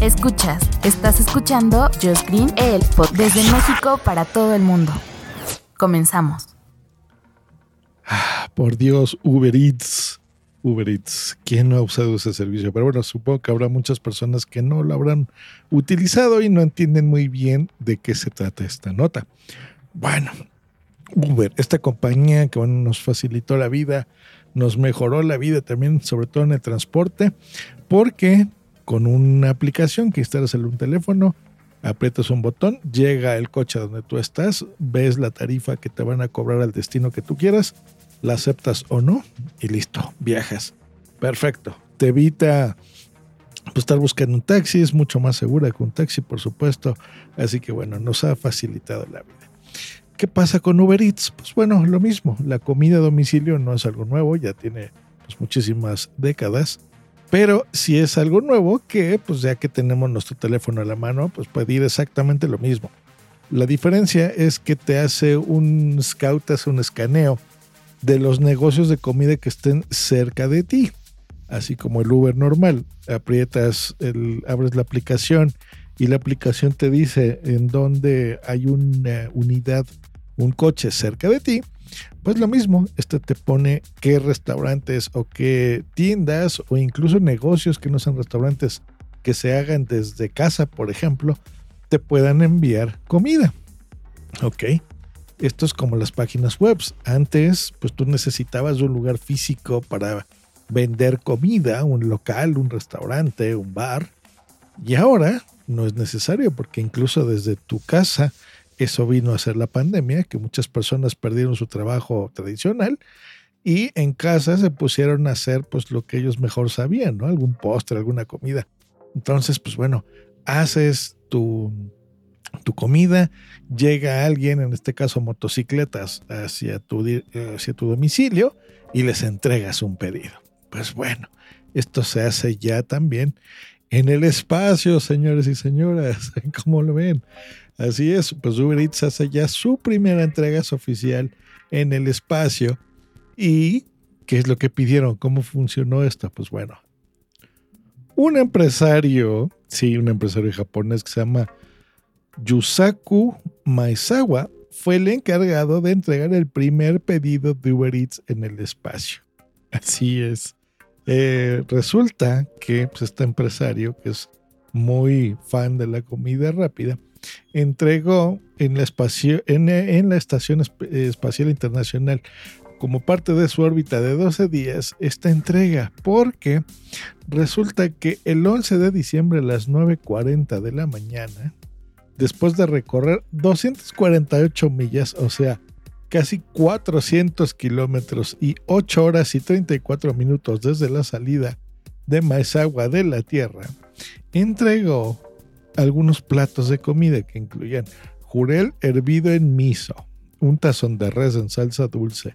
Escuchas, estás escuchando Just Green, el pod desde México para todo el mundo. Comenzamos. Por Dios, Uber Eats. Uber Eats. ¿Quién no ha usado ese servicio? Pero bueno, supongo que habrá muchas personas que no lo habrán utilizado y no entienden muy bien de qué se trata esta nota. Bueno, Uber, esta compañía que nos facilitó la vida, nos mejoró la vida también, sobre todo en el transporte, porque con una aplicación que instalas en un teléfono, aprietas un botón, llega el coche donde tú estás, ves la tarifa que te van a cobrar al destino que tú quieras la aceptas o no y listo, viajas. Perfecto. Te evita pues, estar buscando un taxi, es mucho más segura que un taxi, por supuesto. Así que bueno, nos ha facilitado la vida. ¿Qué pasa con Uber Eats? Pues bueno, lo mismo. La comida a domicilio no es algo nuevo, ya tiene pues, muchísimas décadas. Pero si es algo nuevo que, pues ya que tenemos nuestro teléfono a la mano, pues pedir exactamente lo mismo. La diferencia es que te hace un scout, hace un escaneo de los negocios de comida que estén cerca de ti. Así como el Uber normal, aprietas, abres la aplicación y la aplicación te dice en dónde hay una unidad, un coche cerca de ti. Pues lo mismo, este te pone qué restaurantes o qué tiendas o incluso negocios que no sean restaurantes que se hagan desde casa, por ejemplo, te puedan enviar comida. Ok. Esto es como las páginas web. Antes, pues tú necesitabas un lugar físico para vender comida, un local, un restaurante, un bar. Y ahora no es necesario porque incluso desde tu casa, eso vino a ser la pandemia, que muchas personas perdieron su trabajo tradicional y en casa se pusieron a hacer pues lo que ellos mejor sabían, ¿no? Algún postre, alguna comida. Entonces, pues bueno, haces tu tu comida, llega alguien, en este caso motocicletas, hacia tu, hacia tu domicilio y les entregas un pedido. Pues bueno, esto se hace ya también en el espacio, señores y señoras, ¿cómo lo ven? Así es, pues Uber Eats hace ya su primera entrega oficial en el espacio. ¿Y qué es lo que pidieron? ¿Cómo funcionó esto? Pues bueno, un empresario, sí, un empresario japonés que se llama Yusaku Maezawa fue el encargado de entregar el primer pedido de Uber Eats en el espacio. Así es. Eh, resulta que pues, este empresario, que es muy fan de la comida rápida, entregó en la, en la Estación Espacial Internacional como parte de su órbita de 12 días esta entrega, porque resulta que el 11 de diciembre a las 9.40 de la mañana, después de recorrer 248 millas, o sea, casi 400 kilómetros y 8 horas y 34 minutos desde la salida de Maesagua de la Tierra, entregó algunos platos de comida que incluían jurel hervido en miso, un tazón de res en salsa dulce,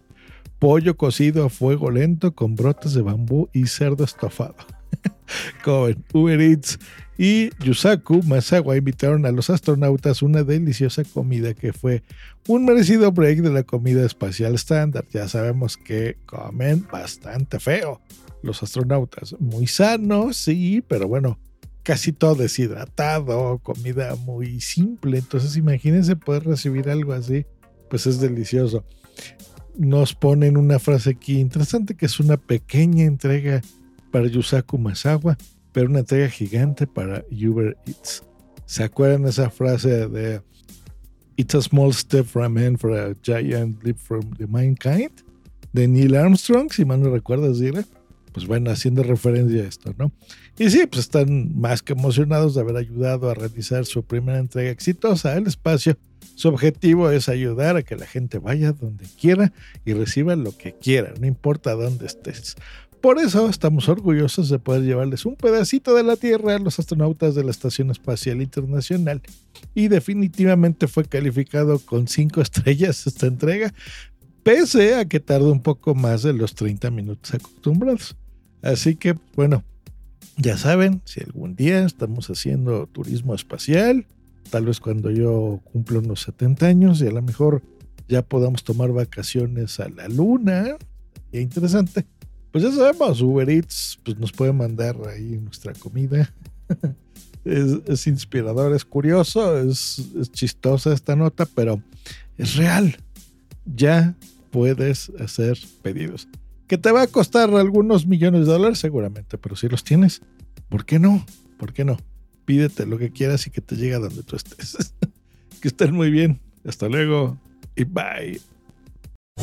pollo cocido a fuego lento con brotes de bambú y cerdo estofado. Coven, Uber Eats y Yusaku Masawa invitaron a los astronautas una deliciosa comida que fue un merecido break de la comida espacial estándar. Ya sabemos que comen bastante feo los astronautas. Muy sanos, sí, pero bueno, casi todo deshidratado, comida muy simple. Entonces imagínense poder recibir algo así, pues es delicioso. Nos ponen una frase aquí interesante que es una pequeña entrega para Yusaku Masawa pero una entrega gigante para Uber Eats. ¿Se acuerdan esa frase de It's a small step for a man for a giant leap from the mankind? De Neil Armstrong, si mal no recuerdas, Dile. Pues bueno, haciendo referencia a esto, ¿no? Y sí, pues están más que emocionados de haber ayudado a realizar su primera entrega exitosa al espacio. Su objetivo es ayudar a que la gente vaya donde quiera y reciba lo que quiera, no importa dónde estés por eso estamos orgullosos de poder llevarles un pedacito de la Tierra a los astronautas de la Estación Espacial Internacional. Y definitivamente fue calificado con 5 estrellas esta entrega, pese a que tarda un poco más de los 30 minutos acostumbrados. Así que, bueno, ya saben, si algún día estamos haciendo turismo espacial, tal vez cuando yo cumplo unos 70 años y a lo mejor ya podamos tomar vacaciones a la luna, interesante. Pues ya sabemos, Uber Eats pues nos puede mandar ahí nuestra comida. es, es, inspirador, es curioso, es, es chistosa esta nota, pero es real. Ya puedes hacer pedidos. Que te va a costar algunos millones de dólares seguramente, pero si los tienes, ¿por qué no? ¿Por qué no? Pídete lo que quieras y que te llegue a donde tú estés. que estén muy bien. Hasta luego y bye.